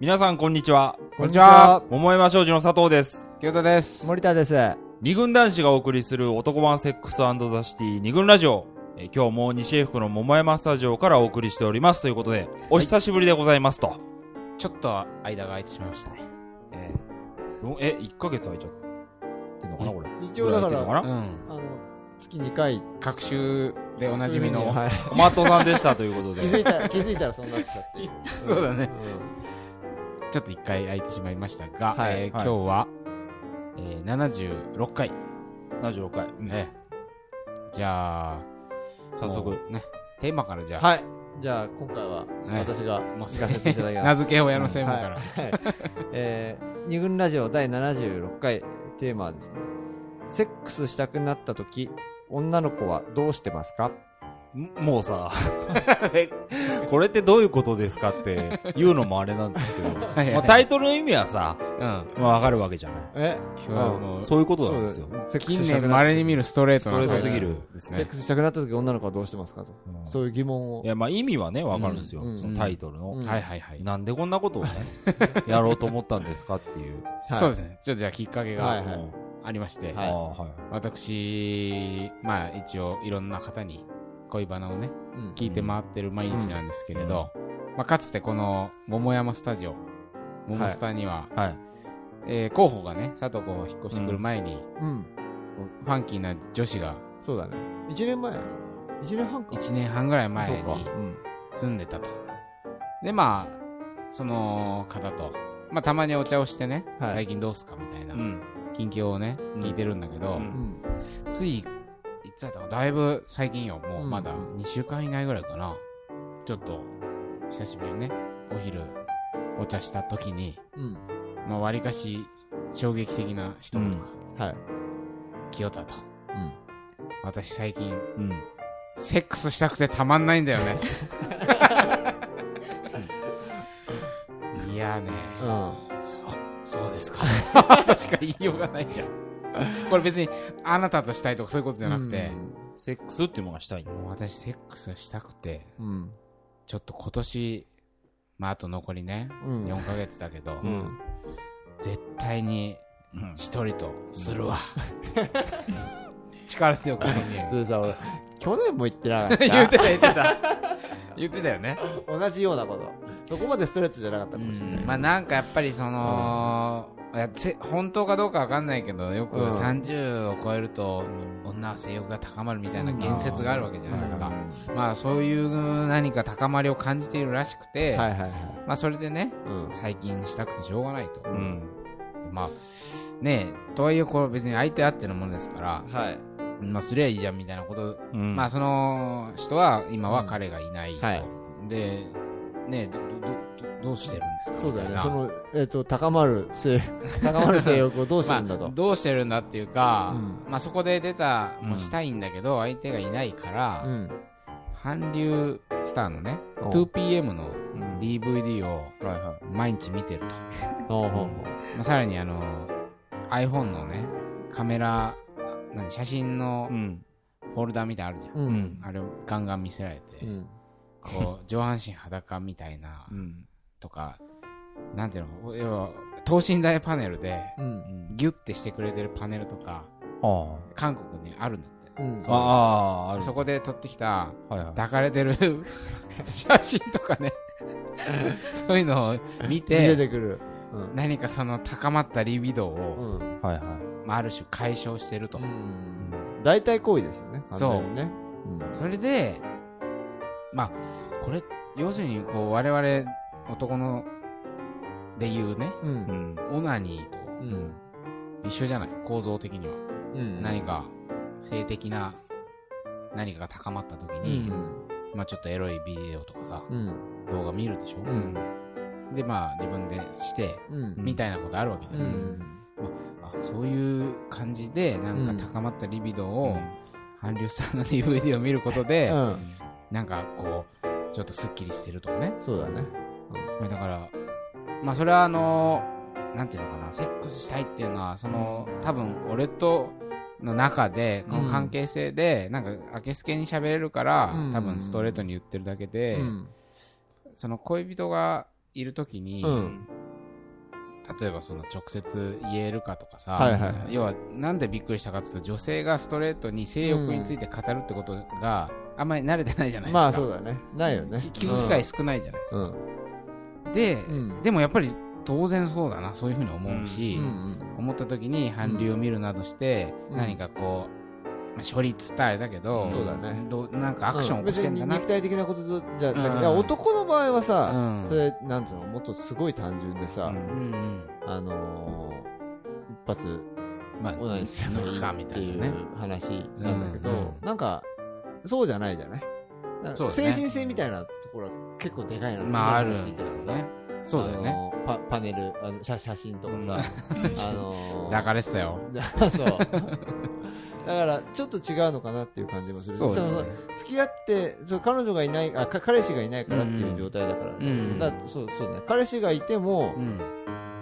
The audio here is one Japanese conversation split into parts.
皆さんこんにちは。こんにちは。桃山商事の佐藤です。清田です。森田です。二軍男子がお送りする男版セックスザシティ二軍ラジオ。えー今日も西英福の桃山スタジオからお送りしておりますということで、お久しぶりでございますと。ちょっと間が空いてしまいましたね。えーどえ、1ヶ月空いちゃってんのかなこれ。一応だから、かなうん。あの、月2回、各週でおなじみの。はい。おまっとうさんでしたということで。気づいたら、気づいたらそうなってたっていう。そうだね。うんちょっと一回空いてしまいましたが、はいえーはい今日は、えー、76回。76回。ね。じゃあ、早速ね、テーマからじゃあ、はい。じゃあ、今回は、はい私がもう聞かせていただきます。名付け親の専門から。はい。はいえー、二軍ラジオ第76回テーマはですね、セックスしたくなった時、女の子はどうしてますか？んもうさ、これってどういうことですかって言うのもあれなんですけど、はいはいまあ、タイトルの意味はさ、うん。まあわかるわけじゃない。え？そういうことなんですよ。近年稀に見るストレートなストレートすぎるですねセック。スしたくなった時、女の子はどうしてますかと。うんそういう疑問をい。や、まあ意味はね、わかるんですよ。うんそのタイトルの。うんはいはいはい。なんでこんなことをね、やろうと思ったんですかっていう。そうですね。ちょっとじゃあきっかけがはいはいありまして、はい。私、まあ一応いろんな方に恋バナをね、うん聞いて回ってる毎日なんですけれど、まあかつてこの桃山スタジオ、桃スタには、はい。えー候補がね、佐藤候補引っ越してくる前に、ファンキーな女子がそうだね。1年前 ?1 年半か。1年半ぐらい前に。住んでたと。で、まあ、その方と、まあたまにお茶をしてね、はい最近どうすかみたいなう、ん。近況をね、うん聞いてるんだけど。つい、いつだったかなだいぶ最近よ。もうまだうん2週間以内ぐらいかな。ちょっと、久しぶりにね、お昼、お茶した時に、うん。まあ、割かし、衝撃的な一言が、はい。清田と。うん。私最近、うん。セックスしたくてたまんないんだよね。いやーねうん。そう、そうですか。としか言いようがないじゃん。これ別に、あなたとしたいとかそういうことじゃなくて、セックスっていうのがしたい。もう私セックスしたくて、うん。ちょっと今年、まああと残りね、うん。4ヶ月だけど、うん。絶対にうん一人とするわ。力強く宣言 そ。れさ、俺、去年も言ってなかった。言ってた言ってた。言ってたよね。同じようなこと。そこまでストレートじゃなかったかもしれない。まあなんかやっぱりその、本当かどうかわかんないけど、よくうん30を超えると、女は性欲が高まるみたいな言説があるわけじゃないですか。うまあそういう何か高まりを感じているらしくて。まあそれでね、うん。最近したくてしょうがないと。うん。まあ、ねえ、とはいえこれ別に相手あってのものですから、はい。まあすりゃいいじゃんみたいなこと、うん。まあその人は今は彼がいないと。はいで、ねえ、ど、ど、ど、どうしてるんですか？そうだよね。その、えっと、高まる性、高まる性欲をどうしてるんだ まあ、と。どうしてるんだっていうか、うまあそこで出た、うんもうしたいんだけど、相手がいないから、うん。韓流スターのね、お 2PM のうん DVD を毎日見てると。まあ、さらにあの、iPhone のね、カメラ、何、写真の。フォルダみたいなのあるじゃん。うん。あれをガンガン見せられて、うん。こう、上半身裸みたいなう、ん。とか、なんていうの、要は、等身大パネルで、う。うんん。ギュッてしてくれてるパネルとか、あ韓国にあるんだって。うん。あ。ああ。そこで撮ってきた。抱かれてる 写真とかね、そういうのを見て、てくる。うん。何かその高まったリビドーうを、ん。はいはい。まあ、ある種解消してると。うん。大体行為ですよね。そう完全にね。それで、まあ、これ、要するに、こう、我々、男の、で言うね、うん。オナニーとうん。一緒じゃない構造的には。うん。何か、性的な、何かが高まった時うに、ん。まあちょっとエロいビデオとかさ、うん。動画見るでしょ、うん。で、まあ自分でして、うん。みたいなことあるわけじゃ。うんん。あそういう感じで、なんか高まったリビドーを、韓流さんの DVD を見ることで、うん。なんかこう、ちょっとスッキリしてるとかね。そうだね。つまりだから、まあそれはあの、なんていうのかな、セックスしたいっていうのは、その、多分俺との中で、この関係性で、なんか、あけすけに喋れるから、うん多分ストレートに言ってるだけで、うん。その恋人がいるときに、うん。例えばその直接言えるかとかさ、はいはいはい要はなんでびっくりしたかっていうと女性がストレートに性欲について語るってことがあんまり慣れてないじゃないですか。まあそうだね。ないよね。聞く機会少ないじゃないですか。うん。で、うん。でもやっぱり当然そうだな、そういうふうに思うし、思った時に韓流を見るなどして、うん何かこう、まあ、処理っつったらあれだけど、そうだねどうなんかアクションを起こしてんだな。別に肉体的なことじゃ、うん男の場合はさ、うんそれ、なんつうの、もっとすごい単純でさ、うん。あのー、一発、まあ、オナニーすればいったていう。話なんだけど、なんか、そうじゃないじゃない？ね精神性みたいなところは結構でかいなまあ、あるんだよね。そうだよね。あのーパパネルあの写写真とかさ、あのー 抱かれてたよ。そう。だから、ちょっと違うのかなっていう感じもする。そうですのね。付き合って、そう彼女がいないあ、か彼氏がいないからっていう状態だから。うんだそう、そうね。彼氏がいても、うん。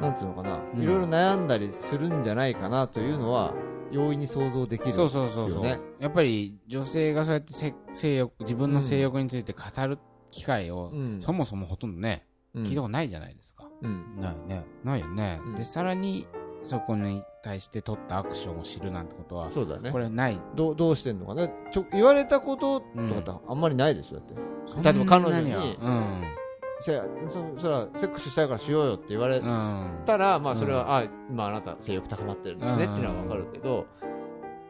なんつうのかな、うんいろいろ悩んだりするんじゃないかなというのは、容易に想像できる。そうそうそうそう、やっぱり女性がそうやってせ性欲自分の性欲について語る機会を、うん。そもそもほとんどね、うん聞いたことないじゃないですか。うん。ないね。ないよね。うんで、さらに、そこに対して取ったアクションを知るなんてことは、そうだねこ。れない。どう、どうしてんのかな？ちょ、言われたこととかってあんまりないでしょ、だって。例えば彼女にそんせそ、そら、セックスしたいからしようよって言われうん。うん。たら、まあそれは、あ、今あなた性欲高まってるんですねうんっていうのはわかるけど、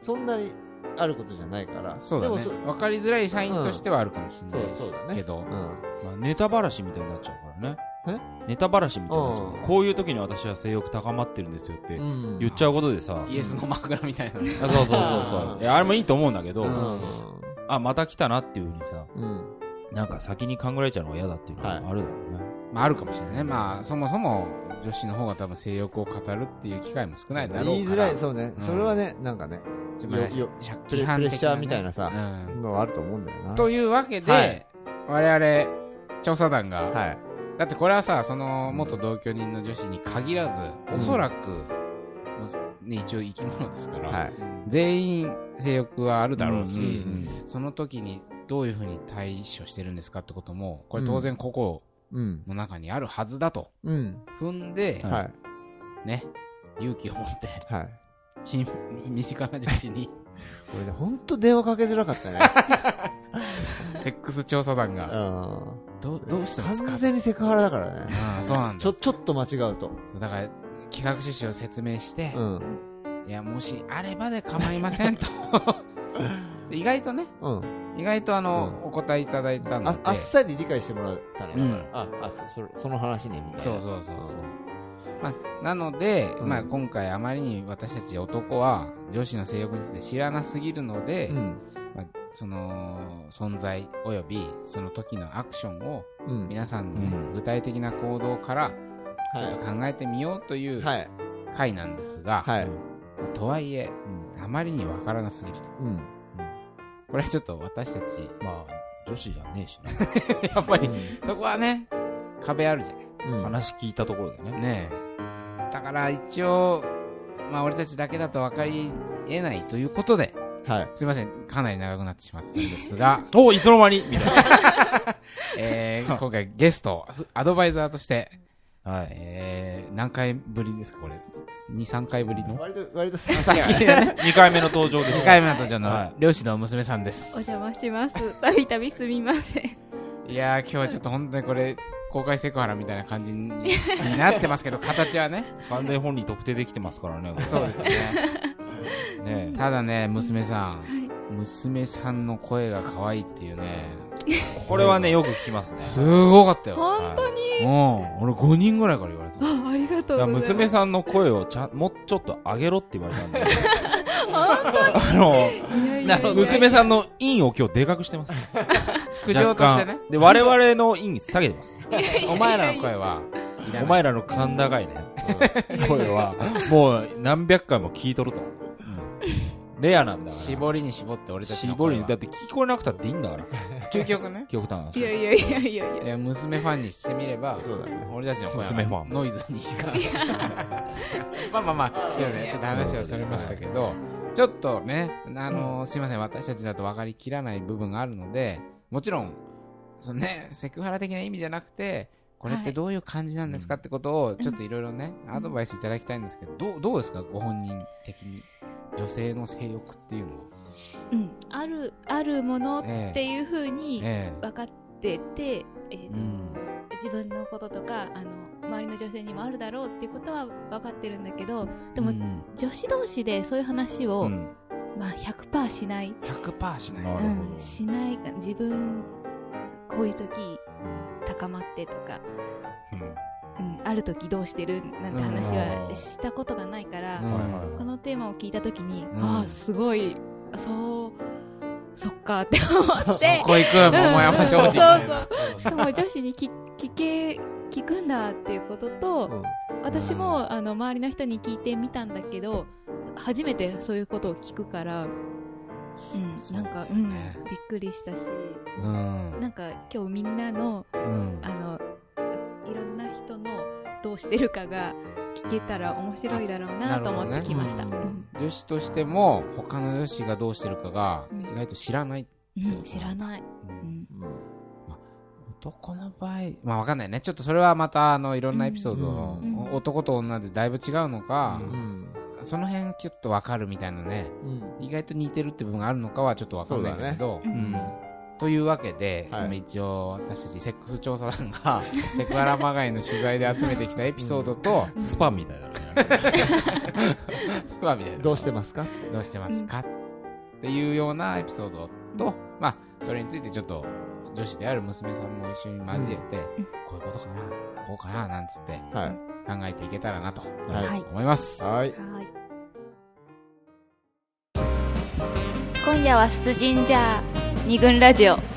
そんなにあることじゃないから。そうだねでも分かりづらいサインとしてはあるかもしれないそうそうだねけど、うん。まあ、ネタばらしみたいになっちゃうからね。え？ネタばらしみたいになっちゃううんこういう時に私は性欲高まってるんですよってうん言っちゃうことでさ、イエスの枕みたいな。あそうそうそうそう。いや、あれもいいと思うんだけど、うんあ、また来たなっていうふうにさ、うん。なんか先に考えられちゃうのが嫌だっていうのはあるだろうね。まああるかもしれないね。まあそもそも女子の方が多分性欲を語るっていう機会も少ないだろうから。言いづらい、そうね。うんそれはね、なんかね、つまりよよ借プレ金プレッシャーみたいなさ、うんのがあると思うんだよな。というわけで、はい我々調査団が、はい。だってこれはさその元同居人の女子に限らず、うんおそらく、ね、一応生き物ですから、はい。全員性欲はあるだろうし、うんその時にどういうふうに対処してるんですかってこともこれ当然ここうん。の中にあるはずだとうん。踏んで、はいはい。ね勇気を持ってはい。親身近な女子にこれね、ほんと電話かけづらかったね。セックス調査団がうん。どうどうしたんですか？完全にセクハラだからね。ああそうなんだちょ、ちょっと間違うと。そうだから企画趣旨を説明して、うん。いやもしあればで構いませんと 意外とねうん。意外とあの、うお答えいただいたのでああっさり理解してもらったね。うんあ、あ、そ、そその話ね、みたいな。そうそうそうそう、まあ、なので、うんまあ、今回あまりに私たち男は女子の性欲について知らなすぎるので、うん。まあ、その存在およびその時のアクションをうん。皆さんのね、うん具体的な行動からちょっとは考えてみようというい。はい。回なんですが、はい。とはいえあまりにわからなすぎるとうん。これはちょっと私たちまあ、女子じゃねえしな。やっぱりそこはね壁あるじゃないうん。話聞いたところでね。ねえだから一応まあ俺たちだけだと分かり得ないということではい。すいませんかなり長くなってしまったんですが おいつの間に？みたい えー、今回ゲストアドバイザーとして、な。はい。えー、何回ぶりですかこれ？23回ぶりの？割と、割とさ さっきね。2回目の登場です。2回目の登場のはい。漁師の娘さんでおす邪魔します。たびたびすみません。いやー今日はちょっと本当にこれ公開セクハラみたいな感じにになってますけど形はね。完全本人特定できてますからね。そうですね。ねただね娘さん、はい娘さんの声が可愛いっていうね。これはね、よく聞きますね。すごかったよ。本当に、うん。俺5人ぐらいから言われた。あ、ありがとうございます。娘さんの声をちゃん、もうちょっと上げろって言われたんで。あの、いやいやいや。なるほど娘さんの陰を今日でかくしてます。苦情としてね。若干。で、我々の陰下げてます。お前らの声は。お前らの甲高いね、声は、もう何百回も聞いとると。レアなんだから。絞りに絞って俺たちの声は。絞りに、だって聞こえなくたっていいんだから。究極ね。極端な話。いやいやいやいやいいや。や娘ファンにしてみればそうだね。俺たちの声は娘ファン。ノイズにしか。まあまあまあすいません。ちょっと話はそれましたけどちょっとねあのすいません。私たちだと分かりきらない部分があるのでもちろんそのねセクハラ的な意味じゃなくてこれってどういう感じなんですかってことを、ちょっといろいろね、アドバイスいただきたいんですけど、どう、どうですか？ご本人的に。女性の性欲っていうのは。うん、ある、あるものっえていう風にえ分かってて、えーとうん自分のこととか、あの、周りの女性にもあるだろうっていうことは分かってるんだけど、でも、うん女子同士でそういう話を、うん。まあ100%しない。100%しない。うん、しないか、自分、こういう時、高まってとか、うん、ある時どうしてる？なんて話はしたことがないから、このテーマを聞いた時に、うん。ああ、すごい、そう、そっかって思って、ここ行く、桃山商そう人。そう。しかも女子に聞聞け、聞くんだっていうことと、うん。私も、あの、周りの人に聞いてみたんだけど、初めてそういうことを聞くから、うん、なんか、うん、ねびっくりしたし、うん。なんか今日みんなの、うん。あの、いろんな人のどうしてるかが聞けたら面白いだろうなと思ってきました。なるほどうん。女子としても、他の女子がどうしてるかがうん、意外と知らない。うん。知らない。ううん。ん。男の場合、まあわかんないね。ちょっとそれはまた、あの、いろんなエピソードの、うん。男と女でだいぶ違うのか、うん。その辺キュッとわかるみたいなね、うん。意外と似てるって部分があるのかはちょっとわかんないんだけど、ううん。ん。というわけで、はい今一応私たちセックス調査団が セクハラまがいの取材で集めてきたエピソードと、スパみたいだね。スパみたいな どうしてますか？どうしてますか、っていうようなエピソードと、まあ、それについてちょっと女子である娘さんも一緒に交えて、うんこういうことかな、こうかな、なんつってはい。考えていけたらなとはい思います。はい。はい。今夜は出陣じゃ二軍ラジオ。